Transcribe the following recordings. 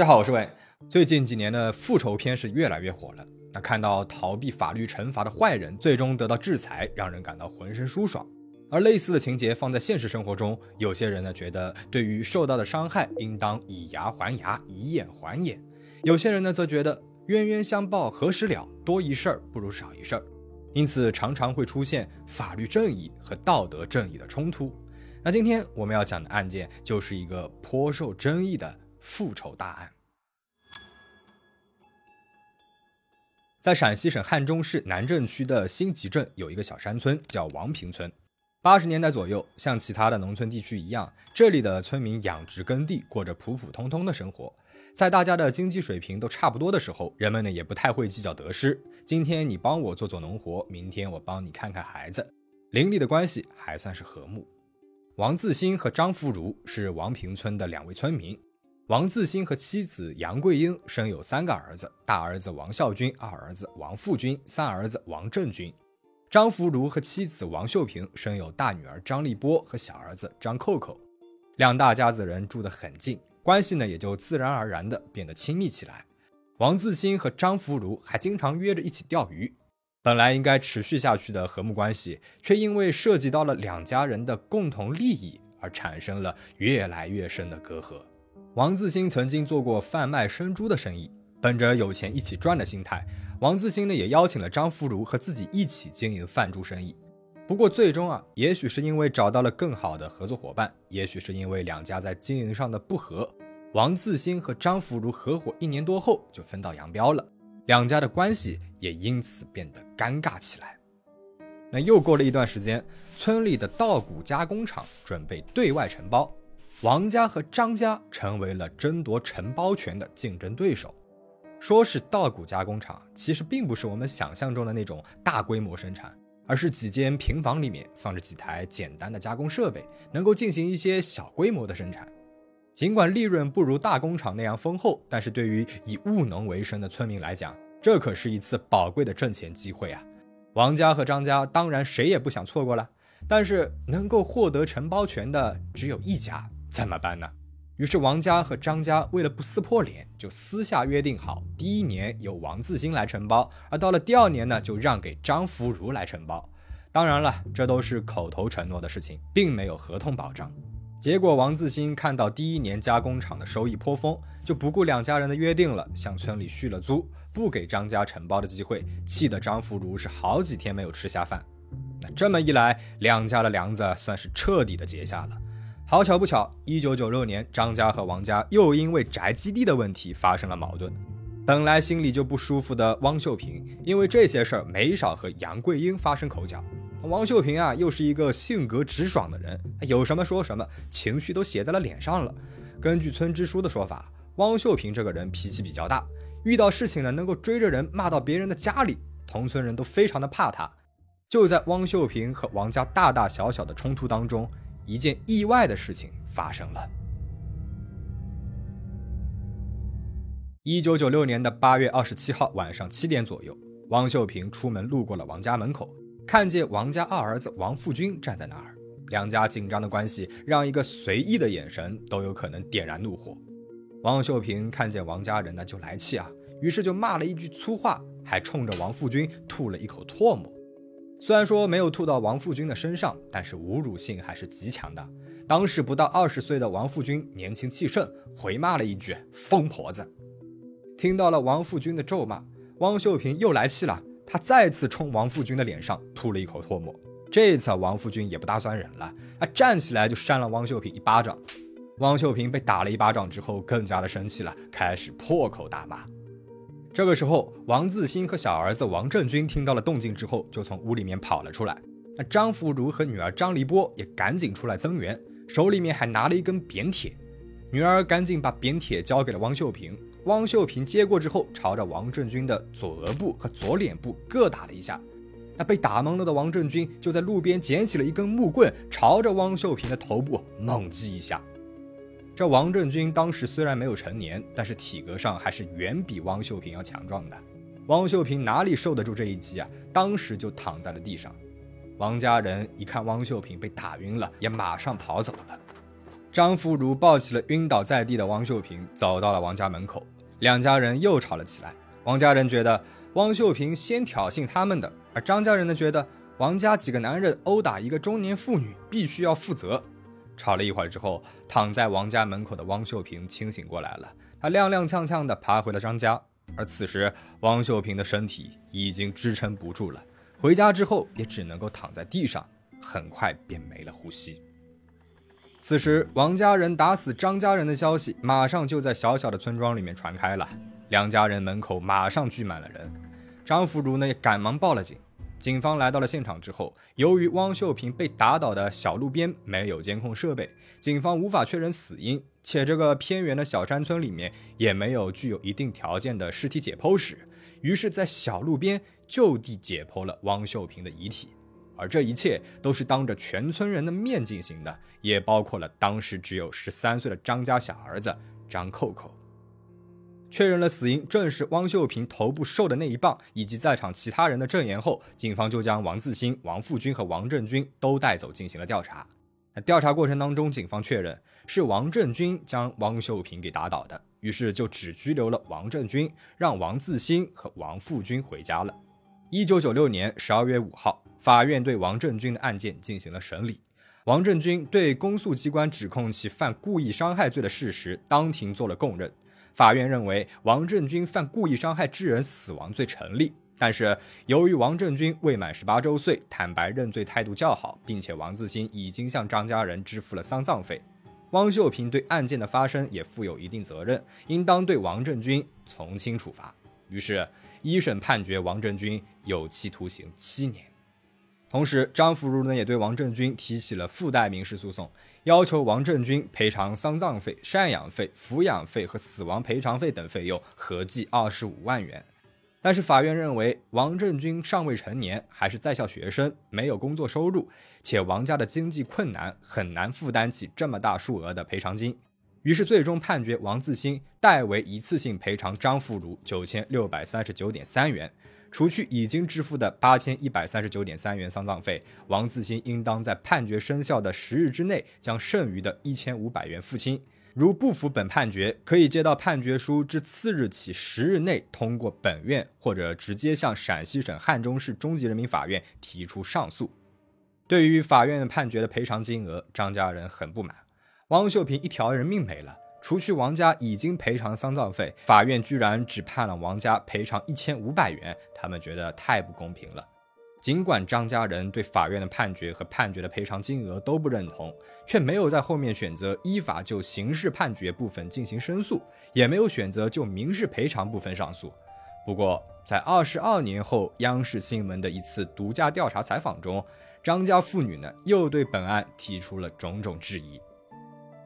大家好，我是伟。最近几年的复仇片是越来越火了。那看到逃避法律惩罚的坏人最终得到制裁，让人感到浑身舒爽。而类似的情节放在现实生活中，有些人呢觉得对于受到的伤害应当以牙还牙，以眼还眼；有些人呢则觉得冤冤相报何时了，多一事不如少一事。因此常常会出现法律正义和道德正义的冲突。那今天我们要讲的案件就是一个颇受争议的复仇大案。在陕西省汉中市南镇区的新集镇有一个小山村，叫王坪村。八十年代左右，像其他的农村地区一样，这里的村民养殖耕地，过着普普通通的生活。在大家的经济水平都差不多的时候，人们呢也不太会计较得失。今天你帮我做做农活，明天我帮你看看孩子，邻里的关系还算是和睦。王自新和张福如是王坪村的两位村民。王自新和妻子杨桂英生有三个儿子：大儿子王孝军，二儿子王富军，三儿子王振军。张福如和妻子王秀平生有大女儿张丽波和小儿子张扣扣，两大家子人住得很近，关系呢也就自然而然的变得亲密起来。王自新和张福如还经常约着一起钓鱼，本来应该持续下去的和睦关系，却因为涉及到了两家人的共同利益而产生了越来越深的隔阂。王自新曾经做过贩卖生猪的生意，本着有钱一起赚的心态。王自新呢，也邀请了张福如和自己一起经营贩猪生意。不过最终啊，也许是因为找到了更好的合作伙伴，也许是因为两家在经营上的不和，王自新和张福如合伙一年多后就分道扬镳了，两家的关系也因此变得尴尬起来。那又过了一段时间，村里的稻谷加工厂准备对外承包，王家和张家成为了争夺承包权的竞争对手。说是稻谷加工厂，其实并不是我们想象中的那种大规模生产，而是几间平房里面放着几台简单的加工设备，能够进行一些小规模的生产。尽管利润不如大工厂那样丰厚，但是对于以务农为生的村民来讲，这可是一次宝贵的挣钱机会啊！王家和张家当然谁也不想错过了，但是能够获得承包权的只有一家，怎么办呢？于是王家和张家为了不撕破脸，就私下约定好，第一年由王自新来承包，而到了第二年呢，就让给张福如来承包。当然了，这都是口头承诺的事情，并没有合同保障。结果王自新看到第一年加工厂的收益颇丰，就不顾两家人的约定了，向村里续了租，不给张家承包的机会，气得张福如是好几天没有吃下饭。那这么一来，两家的梁子算是彻底的结下了。好巧不巧，一九九六年，张家和王家又因为宅基地的问题发生了矛盾。本来心里就不舒服的汪秀平，因为这些事儿没少和杨桂英发生口角。汪秀平啊，又是一个性格直爽的人，有什么说什么，情绪都写在了脸上了。根据村支书的说法，汪秀平这个人脾气比较大，遇到事情呢，能够追着人骂到别人的家里，同村人都非常的怕他。就在汪秀平和王家大大小小的冲突当中。一件意外的事情发生了。一九九六年的八月二十七号晚上七点左右，王秀平出门路过了王家门口，看见王家二儿子王富军站在那儿。两家紧张的关系让一个随意的眼神都有可能点燃怒火。王秀平看见王家人呢就来气啊，于是就骂了一句粗话，还冲着王富军吐了一口唾沫。虽然说没有吐到王富军的身上，但是侮辱性还是极强的。当时不到二十岁的王富军年轻气盛，回骂了一句“疯婆子”。听到了王富军的咒骂，汪秀平又来气了，他再次冲王富军的脸上吐了一口唾沫。这次王富军也不打算忍了，他站起来就扇了汪秀平一巴掌。汪秀平被打了一巴掌之后，更加的生气了，开始破口大骂。这个时候，王自新和小儿子王振军听到了动静之后，就从屋里面跑了出来。那张福如和女儿张立波也赶紧出来增援，手里面还拿了一根扁铁。女儿赶紧把扁铁交给了汪秀平，汪秀平接过之后，朝着王振军的左额部和左脸部各打了一下。那被打懵了的王振军就在路边捡起了一根木棍，朝着汪秀平的头部猛击一下。这王振军当时虽然没有成年，但是体格上还是远比汪秀平要强壮的。汪秀平哪里受得住这一击啊？当时就躺在了地上。王家人一看汪秀平被打晕了，也马上跑走了。张福如抱起了晕倒在地的汪秀萍，走到了王家门口，两家人又吵了起来。王家人觉得汪秀萍先挑衅他们的，而张家人呢觉得王家几个男人殴打一个中年妇女，必须要负责。吵了一会儿之后，躺在王家门口的汪秀萍清醒过来了，她踉踉跄跄地爬回了张家。而此时，汪秀萍的身体已经支撑不住了，回家之后也只能够躺在地上，很快便没了呼吸。此时，王家人打死张家人的消息马上就在小小的村庄里面传开了，两家人门口马上聚满了人。张福如呢也赶忙报了警。警方来到了现场之后，由于汪秀萍被打倒的小路边没有监控设备，警方无法确认死因。且这个偏远的小山村里面也没有具有一定条件的尸体解剖室，于是，在小路边就地解剖了汪秀萍的遗体，而这一切都是当着全村人的面进行的，也包括了当时只有十三岁的张家小儿子张扣扣。确认了死因正是汪秀萍头部受的那一棒，以及在场其他人的证言后，警方就将王自新、王富军和王振军都带走进行了调查。那调查过程当中，警方确认。是王振军将汪秀萍给打倒的，于是就只拘留了王振军，让王自新和王富军回家了。一九九六年十二月五号，法院对王振军的案件进行了审理。王振军对公诉机关指控其犯故意伤害罪的事实当庭做了供认。法院认为王振军犯故意伤害致人死亡罪成立，但是由于王振军未满十八周岁，坦白认罪态度较好，并且王自新已经向张家人支付了丧葬费。汪秀萍对案件的发生也负有一定责任，应当对王振军从轻处罚。于是，一审判决王振军有期徒刑七年。同时，张福如呢也对王振军提起了附带民事诉讼，要求王振军赔偿丧葬费、赡养费、抚养费和死亡赔偿费等费用，合计二十五万元。但是法院认为王振军尚未成年，还是在校学生，没有工作收入，且王家的经济困难，很难负担起这么大数额的赔偿金。于是最终判决王自新代为一次性赔偿张富如九千六百三十九点三元，除去已经支付的八千一百三十九点三元丧葬费，王自新应当在判决生效的十日之内将剩余的一千五百元付清。如不服本判决，可以接到判决书之次日起十日内通过本院，或者直接向陕西省汉中市中级人民法院提出上诉。对于法院判决的赔偿金额，张家人很不满。汪秀萍一条人命没了，除去王家已经赔偿丧葬费，法院居然只判了王家赔偿一千五百元，他们觉得太不公平了。尽管张家人对法院的判决和判决的赔偿金额都不认同，却没有在后面选择依法就刑事判决部分进行申诉，也没有选择就民事赔偿部分上诉。不过，在二十二年后，央视新闻的一次独家调查采访中，张家父女呢又对本案提出了种种质疑。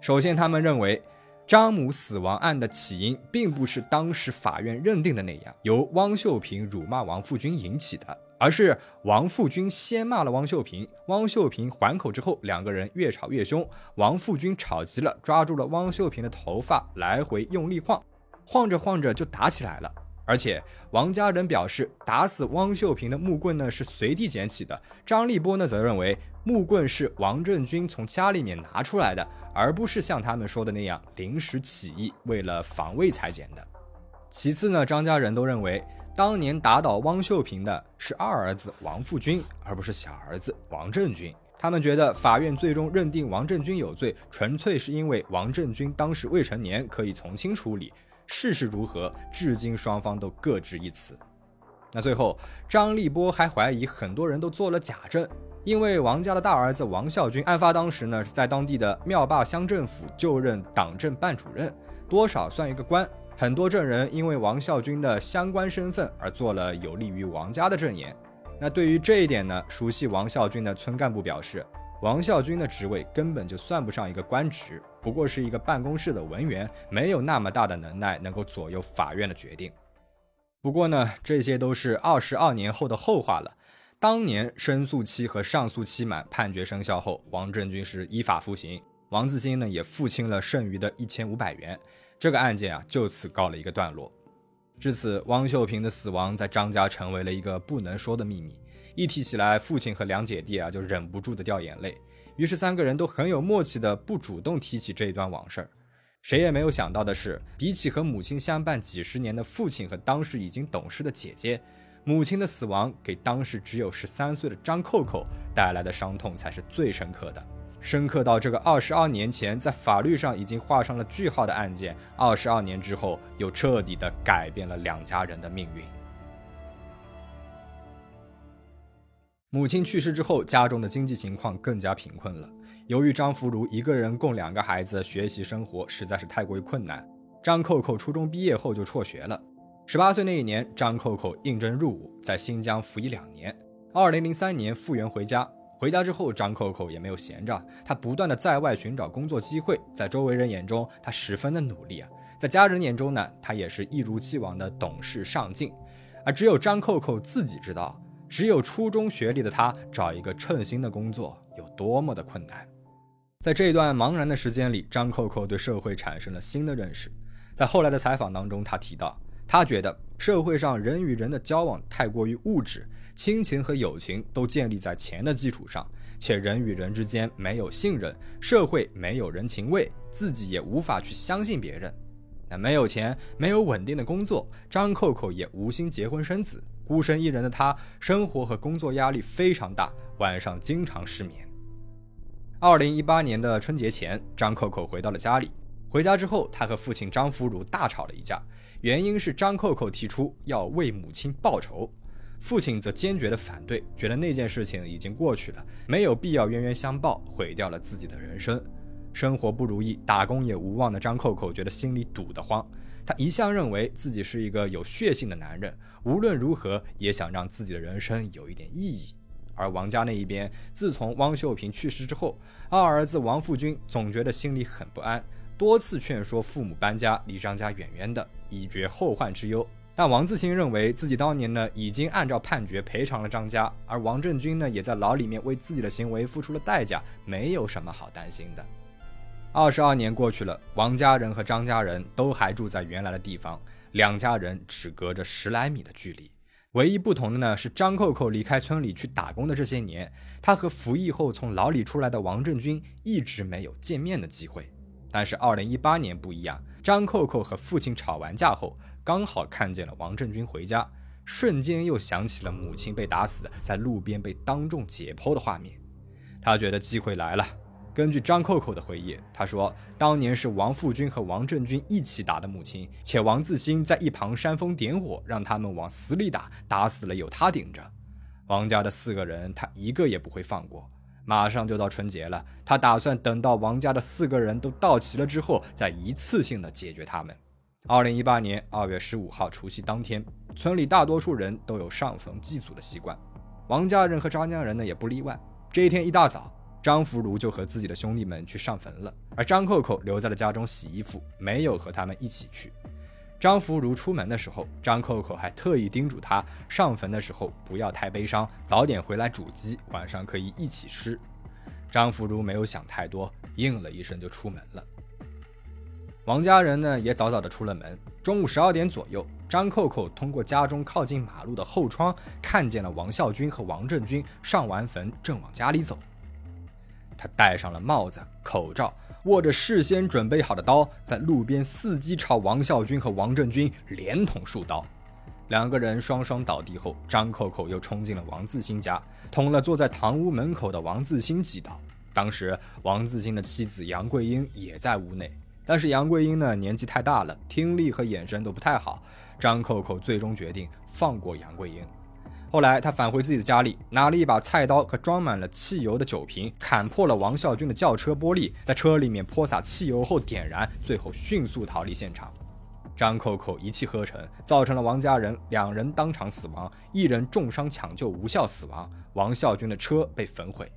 首先，他们认为张母死亡案的起因并不是当时法院认定的那样，由汪秀萍辱骂王富军引起的。而是王富军先骂了汪秀萍，汪秀萍还口之后，两个人越吵越凶。王富军吵急了，抓住了汪秀萍的头发，来回用力晃，晃着晃着就打起来了。而且王家人表示，打死汪秀萍的木棍呢是随地捡起的。张立波呢则认为木棍是王振军从家里面拿出来的，而不是像他们说的那样临时起意为了防卫才捡的。其次呢，张家人都认为。当年打倒汪秀萍的是二儿子王富军，而不是小儿子王振军。他们觉得法院最终认定王振军有罪，纯粹是因为王振军当时未成年，可以从轻处理。事实如何，至今双方都各执一词。那最后，张立波还怀疑很多人都做了假证，因为王家的大儿子王孝军案发当时呢是在当地的庙坝乡政府就任党政办主任，多少算一个官。很多证人因为王孝军的相关身份而做了有利于王家的证言。那对于这一点呢，熟悉王孝军的村干部表示，王孝军的职位根本就算不上一个官职，不过是一个办公室的文员，没有那么大的能耐能够左右法院的决定。不过呢，这些都是二十二年后的后话了。当年申诉期和上诉期满，判决生效后，王振军是依法服刑，王自新呢也付清了剩余的一千五百元。这个案件啊，就此告了一个段落。至此，汪秀萍的死亡在张家成为了一个不能说的秘密。一提起来，父亲和两姐弟啊，就忍不住的掉眼泪。于是三个人都很有默契的不主动提起这一段往事。谁也没有想到的是，比起和母亲相伴几十年的父亲和当时已经懂事的姐姐，母亲的死亡给当时只有十三岁的张扣扣带来的伤痛才是最深刻的。深刻到这个二十二年前在法律上已经画上了句号的案件，二十二年之后又彻底的改变了两家人的命运。母亲去世之后，家中的经济情况更加贫困了。由于张福如一个人供两个孩子学习生活实在是太过于困难，张扣扣初中毕业后就辍学了。十八岁那一年，张扣扣应征入伍，在新疆服役两年。二零零三年复员回家。回家之后，张扣扣也没有闲着，他不断的在外寻找工作机会。在周围人眼中，他十分的努力啊；在家人眼中呢，他也是一如既往的懂事上进。而只有张扣扣自己知道，只有初中学历的他找一个称心的工作有多么的困难。在这段茫然的时间里，张扣扣对社会产生了新的认识。在后来的采访当中，他提到，他觉得社会上人与人的交往太过于物质。亲情和友情都建立在钱的基础上，且人与人之间没有信任，社会没有人情味，自己也无法去相信别人。那没有钱，没有稳定的工作，张扣扣也无心结婚生子。孤身一人的他，生活和工作压力非常大，晚上经常失眠。二零一八年的春节前，张扣扣回到了家里。回家之后，他和父亲张福如大吵了一架，原因是张扣扣提出要为母亲报仇。父亲则坚决的反对，觉得那件事情已经过去了，没有必要冤冤相报，毁掉了自己的人生。生活不如意，打工也无望的张扣扣觉得心里堵得慌。他一向认为自己是一个有血性的男人，无论如何也想让自己的人生有一点意义。而王家那一边，自从汪秀萍去世之后，二儿子王富军总觉得心里很不安，多次劝说父母搬家，离张家远远的，以绝后患之忧。但王自新认为自己当年呢已经按照判决赔偿了张家，而王振军呢也在牢里面为自己的行为付出了代价，没有什么好担心的。二十二年过去了，王家人和张家人都还住在原来的地方，两家人只隔着十来米的距离。唯一不同的呢是张扣扣离开村里去打工的这些年，他和服役后从牢里出来的王振军一直没有见面的机会。但是二零一八年不一样，张扣扣和父亲吵完架后。刚好看见了王振军回家，瞬间又想起了母亲被打死在路边被当众解剖的画面。他觉得机会来了。根据张扣扣的回忆，他说当年是王富军和王振军一起打的母亲，且王自新在一旁煽风点火，让他们往死里打，打死了有他顶着。王家的四个人，他一个也不会放过。马上就到春节了，他打算等到王家的四个人都到齐了之后，再一次性的解决他们。二零一八年二月十五号除夕当天，村里大多数人都有上坟祭祖的习惯，王家人和张家人呢也不例外。这一天一大早，张福如就和自己的兄弟们去上坟了，而张扣扣留在了家中洗衣服，没有和他们一起去。张福如出门的时候，张扣扣还特意叮嘱他上坟的时候不要太悲伤，早点回来煮鸡，晚上可以一起吃。张福如没有想太多，应了一声就出门了。王家人呢也早早的出了门。中午十二点左右，张扣扣通过家中靠近马路的后窗，看见了王孝军和王振军上完坟，正往家里走。他戴上了帽子、口罩，握着事先准备好的刀，在路边伺机朝王孝军和王振军连捅数刀。两个人双双倒地后，张扣扣又冲进了王自新家，捅了坐在堂屋门口的王自新几刀。当时，王自新的妻子杨桂英也在屋内。但是杨桂英呢，年纪太大了，听力和眼神都不太好。张扣扣最终决定放过杨桂英。后来他返回自己的家里，拿了一把菜刀和装满了汽油的酒瓶，砍破了王孝军的轿车玻璃，在车里面泼洒汽油后点燃，最后迅速逃离现场。张扣扣一气呵成，造成了王家人两人当场死亡，一人重伤抢救无效死亡，王孝军的车被焚毁。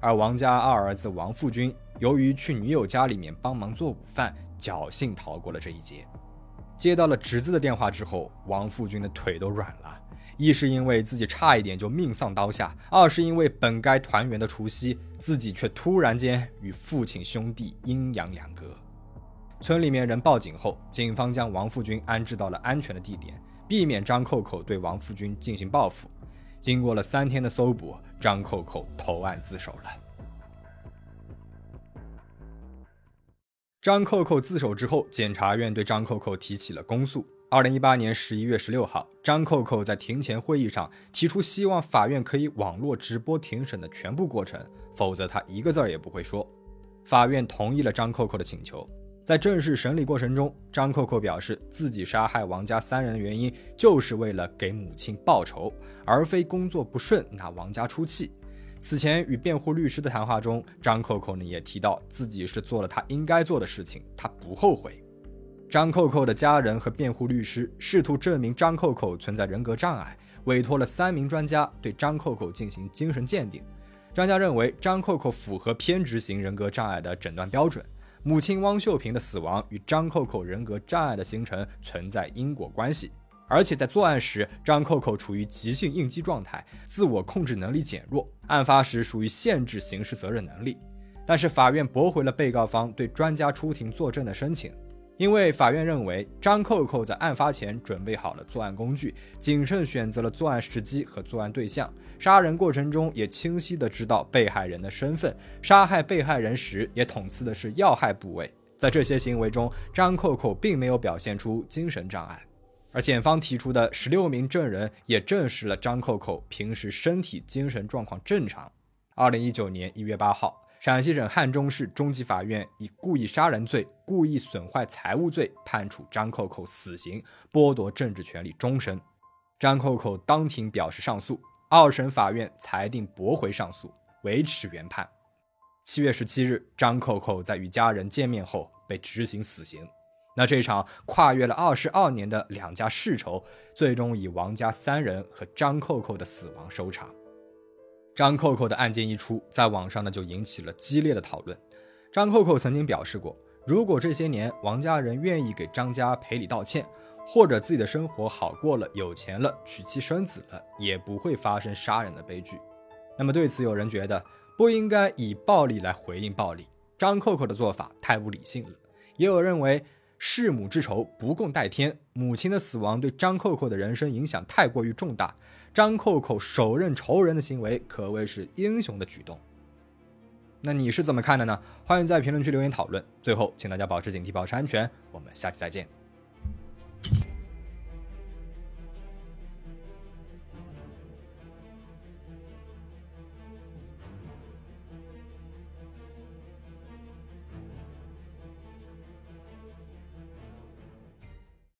而王家二儿子王富军，由于去女友家里面帮忙做午饭，侥幸逃过了这一劫。接到了侄子的电话之后，王富军的腿都软了。一是因为自己差一点就命丧刀下二是因为本该团圆的除夕自己却突然间与父亲兄弟阴阳两隔。村里面人报警后警方将王富军安置到了安全的地点避免张扣扣对王富军进行报复。经过了三天的搜捕张扣扣投案自首了。张扣扣自首之后检察院对张扣扣提起了公诉二零一八年十一月十六号，张扣扣在庭前会议上提出，希望法院可以网络直播庭审的全部过程，否则他一个字儿也不会说。法院同意了张扣扣的请求。在正式审理过程中，张扣扣表示自己杀害王家三人的原因就是为了给母亲报仇，而非工作不顺拿王家出气。此前与辩护律师的谈话中，张扣扣呢也提到自己是做了他应该做的事情，他不后悔。张扣扣的家人和辩护律师试图证明张扣扣存在人格障碍，委托了三名专家对张扣扣进行精神鉴定。专家认为张扣扣符合偏执型人格障碍的诊断标准，母亲汪秀萍的死亡与张扣扣人格障碍的形成存在因果关系，而且在作案时张扣扣处于急性应激状态，自我控制能力减弱，案发时属于限制刑事责任能力。但是法院驳回了被告方对专家出庭作证的申请。因为法院认为张扣扣在案发前准备好了作案工具，谨慎选择了作案时机和作案对象，杀人过程中也清晰的知道被害人的身份，杀害被害人时也捅刺的是要害部位。在这些行为中，张扣扣并没有表现出精神障碍，而检方提出的十六名证人也证实了张扣扣平时身体精神状况正常。二零一九年一月八号。陕西省汉中市中级法院以故意杀人罪、故意损坏财物罪判处张扣扣死刑，剥夺政治权利终身。张扣扣当庭表示上诉，二审法院裁定驳回上诉，维持原判。七月十七日，张扣扣在与家人见面后被执行死刑。那这场跨越了二十二年的两家世仇，最终以王家三人和张扣扣的死亡收场。张扣扣的案件一出，在网上呢就引起了激烈的讨论。张扣扣曾经表示过，如果这些年王家人愿意给张家赔礼道歉，或者自己的生活好过了、有钱了、娶妻生子了，也不会发生杀人的悲剧。那么对此，有人觉得不应该以暴力来回应暴力，张扣扣的做法太不理性了。也有认为弑母之仇不共戴天，母亲的死亡对张扣扣的人生影响太过于重大。张扣扣手刃仇人的行为可谓是英雄的举动。那你是怎么看的呢？欢迎在评论区留言讨论。最后，请大家保持警惕，保持安全。我们下期再见。